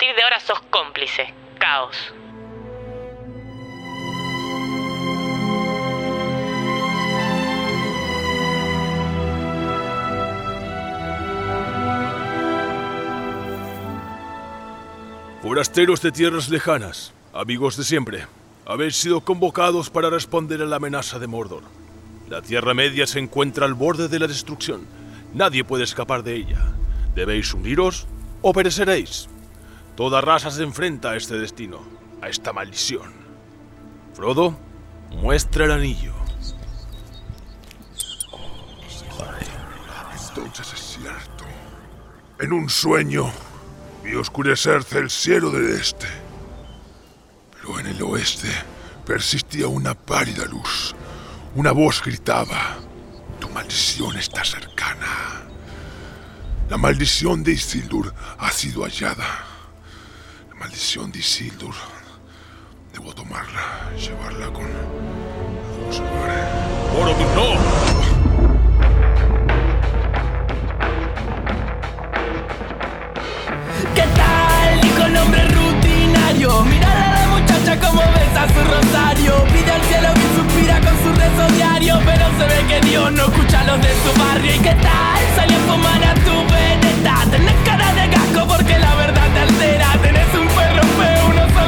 partir de ahora sos cómplice. Caos. Forasteros de tierras lejanas, amigos de siempre, habéis sido convocados para responder a la amenaza de Mordor. La Tierra Media se encuentra al borde de la destrucción. Nadie puede escapar de ella. Debéis uniros o pereceréis. Toda raza se enfrenta a este destino, a esta maldición. Frodo, muestra el anillo. Entonces es cierto. En un sueño vi oscurecerse el cielo del este. Pero en el oeste persistía una pálida luz. Una voz gritaba, tu maldición está cercana. La maldición de Isildur ha sido hallada. Maldición de Isildur. Debo tomarla, llevarla con... ¡Boromir, no! ¿Qué tal? Dijo el hombre rutinario. Mirar a la muchacha como besa su rosario. Pide al cielo que suspira con su rezo diario. Pero se ve que Dios no escucha a los de su barrio. ¿Y qué tal? Salió a fumar a tu veneta. Tenés cara de gasco porque la verdad te altera. Tenés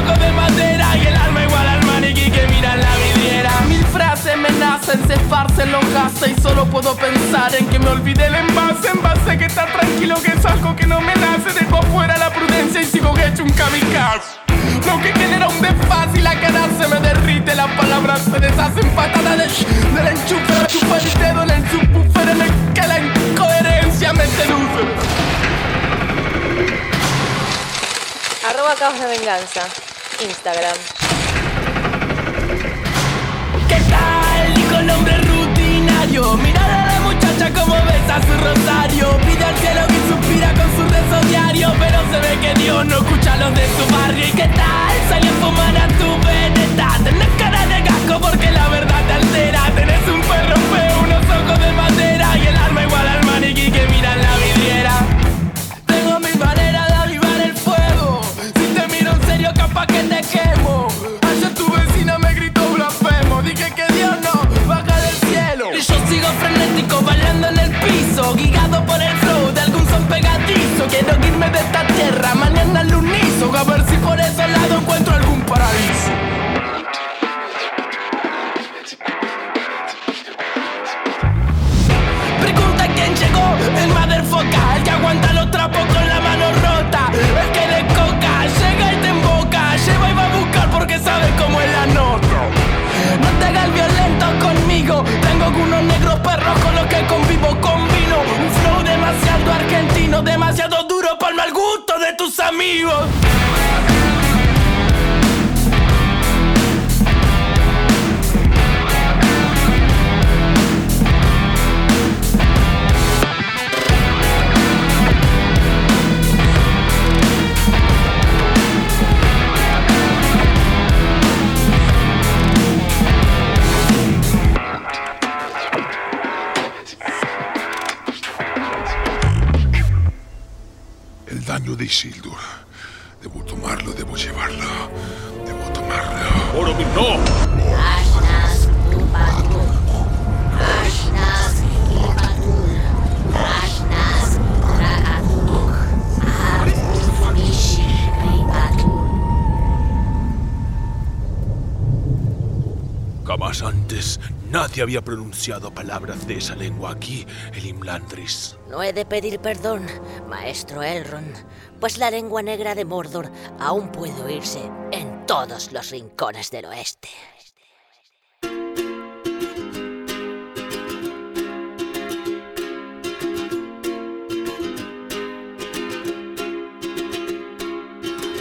ojos de madera. Y el alma igual al maniquí que mira en la vidriera. Mil frases me nacen, se esparcen los. Y solo puedo pensar en que me olvidé el envase. Envase que está tranquilo, que es algo que no me nace. Dejo fuera la prudencia y sigo hecho un kamikaze. Lo que genera un desfaz y la cara se me derrite. Las palabras se deshacen patadas de del enchufe. Me chupa el dedo en el subwoofer en el que la incoherencia me seduce. Arroba Caos de Venganza. Instagram. ¿Qué tal? Dijo el hombre rutinario. Mirar a la muchacha como besa su rosario. Pide al cielo y suspira con su rezo diario. Pero se ve que Dios no escucha a los de su barrio. ¿Y qué tal? Salió a fumar a tu veneta. Tenés cara de gasco porque la verdad te altera. Tenés un perro feo, unos ojos de madera. Capaz que te quemo. Ayer tu vecina me gritó blasfemo. Dije que Dios no baja del cielo. Y yo sigo frenético, bailando en el piso. Guiado por el flow de algún son pegadizo. Quiero irme de esta tierra, mañana al unizo. A ver si sabe cómo es la nota. No te hagas violento conmigo. Tengo unos negros perros con los que convivo Combino. Un flow demasiado argentino Demasiado duro para el mal gusto de tus amigos El daño de Isildur. Debo tomarlo, debo llevarlo. Debo tomarlo. ¡Boromir, no! Jamás antes nadie había pronunciado palabras de esa lengua aquí, el Imlandris. No he de pedir perdón, maestro Elrond, pues la lengua negra de Mordor aún puede oírse en todos los rincones del oeste.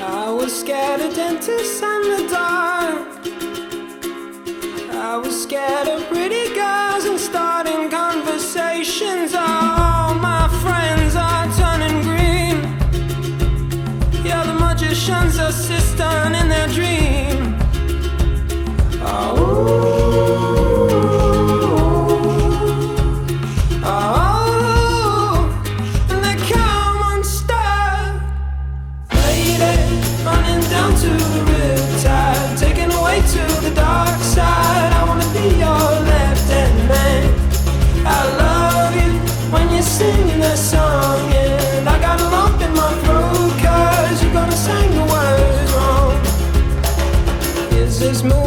I was scared of dentists and the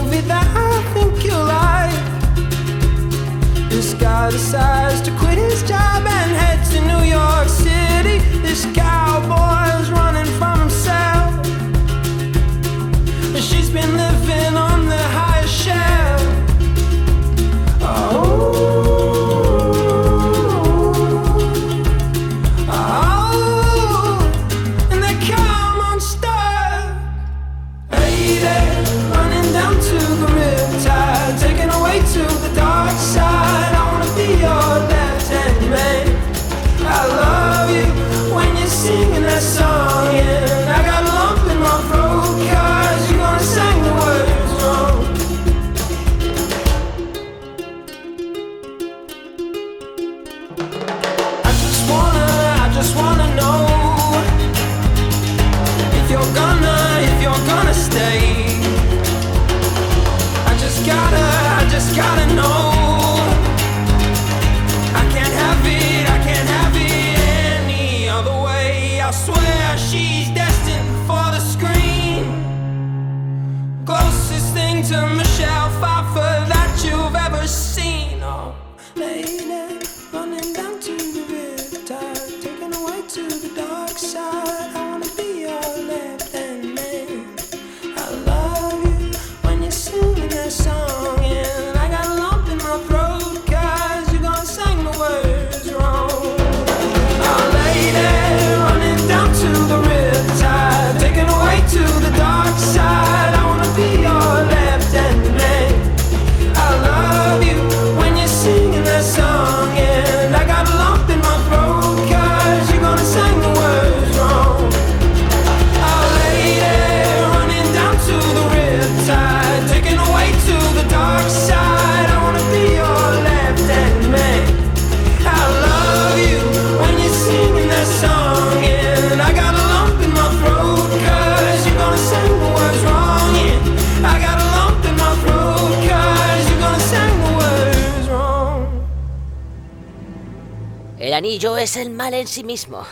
movie that I think you like. This guy decides to quit his job and head to New York City. This cowboy's running from himself. She's been living. Anillo es el mal en sí mismo.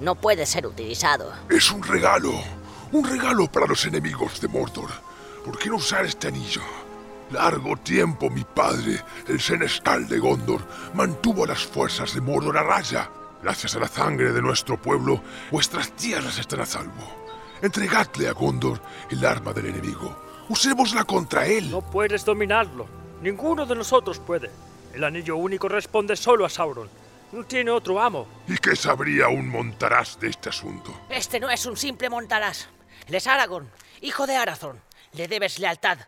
No puede ser utilizado. Es un regalo. Un regalo para los enemigos de Mordor. ¿Por qué no usar este anillo? Largo tiempo mi padre, el senescal de Gondor, mantuvo a las fuerzas de Mordor a raya. Gracias a la sangre de nuestro pueblo, vuestras tierras están a salvo. Entregadle a Gondor el arma del enemigo. Usémosla contra él. No puedes dominarlo. Ninguno de nosotros puede. El anillo único responde solo a Sauron. No tiene otro amo. ¿Y qué sabría un montaraz de este asunto? Este no es un simple montaraz. Él es Aragorn, hijo de Arathorn. Le debes lealtad.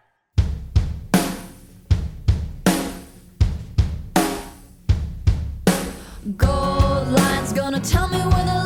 Gold line's gonna tell me where the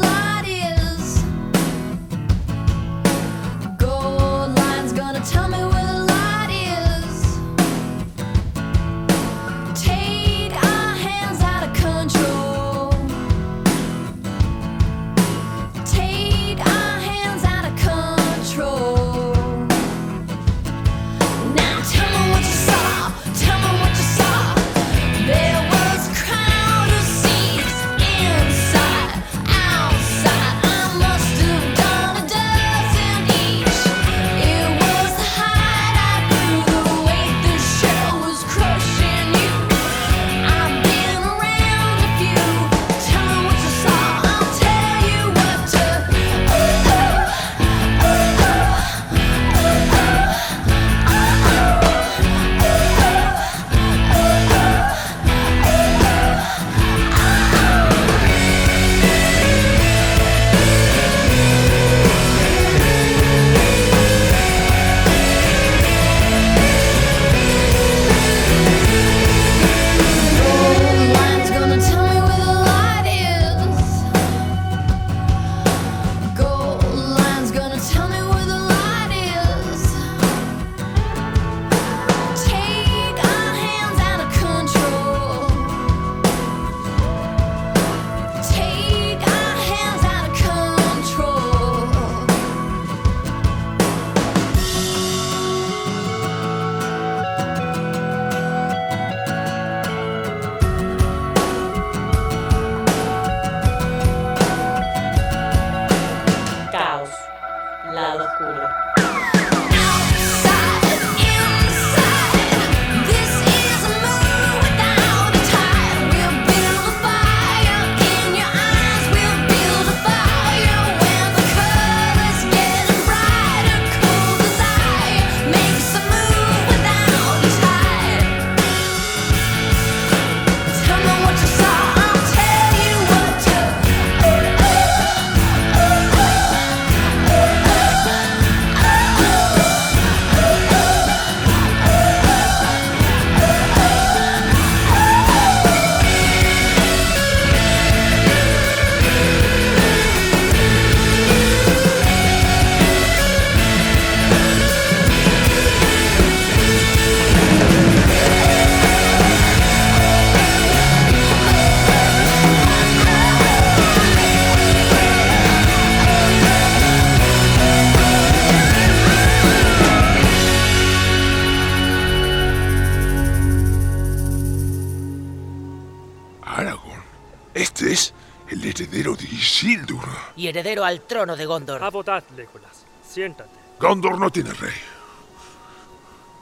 y heredero al trono de Gondor. Abodad, Legolas. Siéntate. Gondor no tiene rey.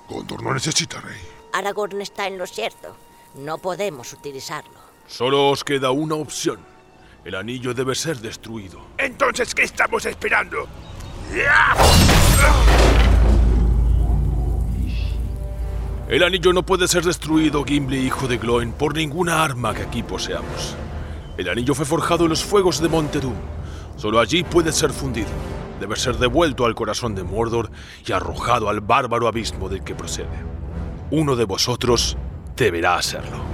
Gondor no necesita rey. Aragorn está en lo cierto. No podemos utilizarlo. Solo os queda una opción. El anillo debe ser destruido. Entonces, ¿qué estamos esperando? El anillo no puede ser destruido, Gimli, hijo de Gloin, por ninguna arma que aquí poseamos. El anillo fue forjado en los fuegos de Monte Doom. Solo allí puede ser fundido. Debe ser devuelto al corazón de Mordor y arrojado al bárbaro abismo del que procede. Uno de vosotros deberá hacerlo.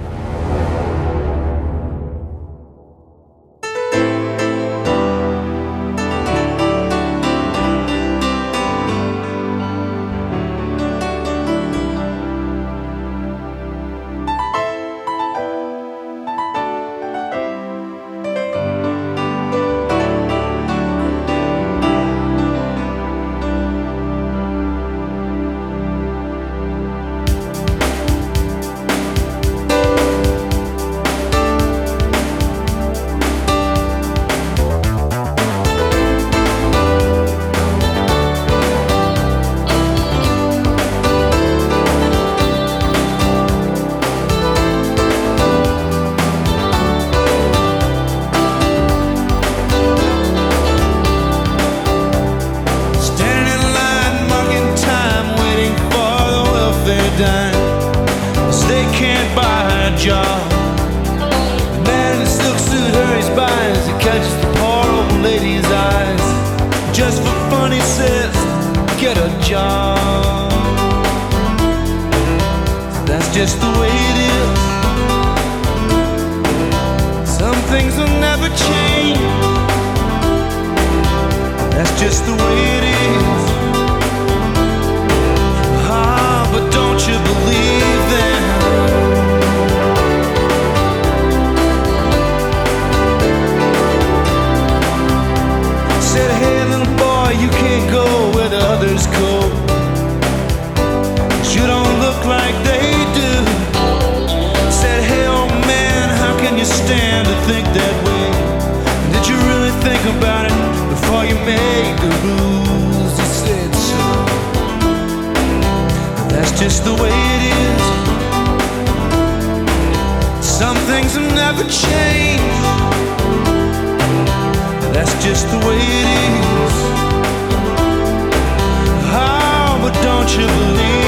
Things will never change. That's just the way it is. Ah, but don't you can you stand to think that way? Did you really think about it before you made the rules? He said so. That's just the way it is. Some things have never changed. That's just the way it is. Oh, but don't you believe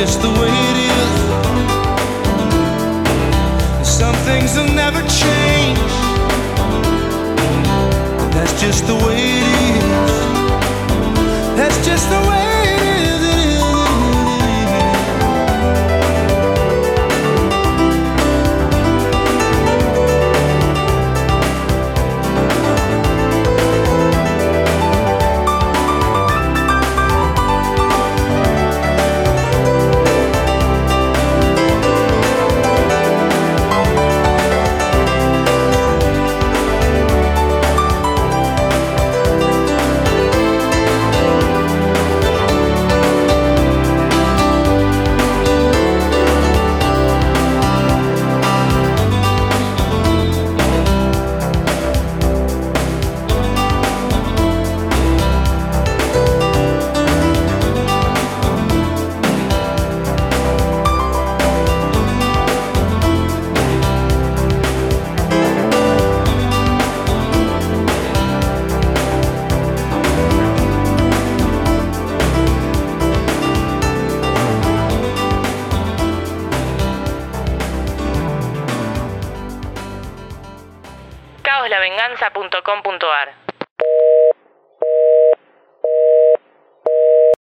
будешь тут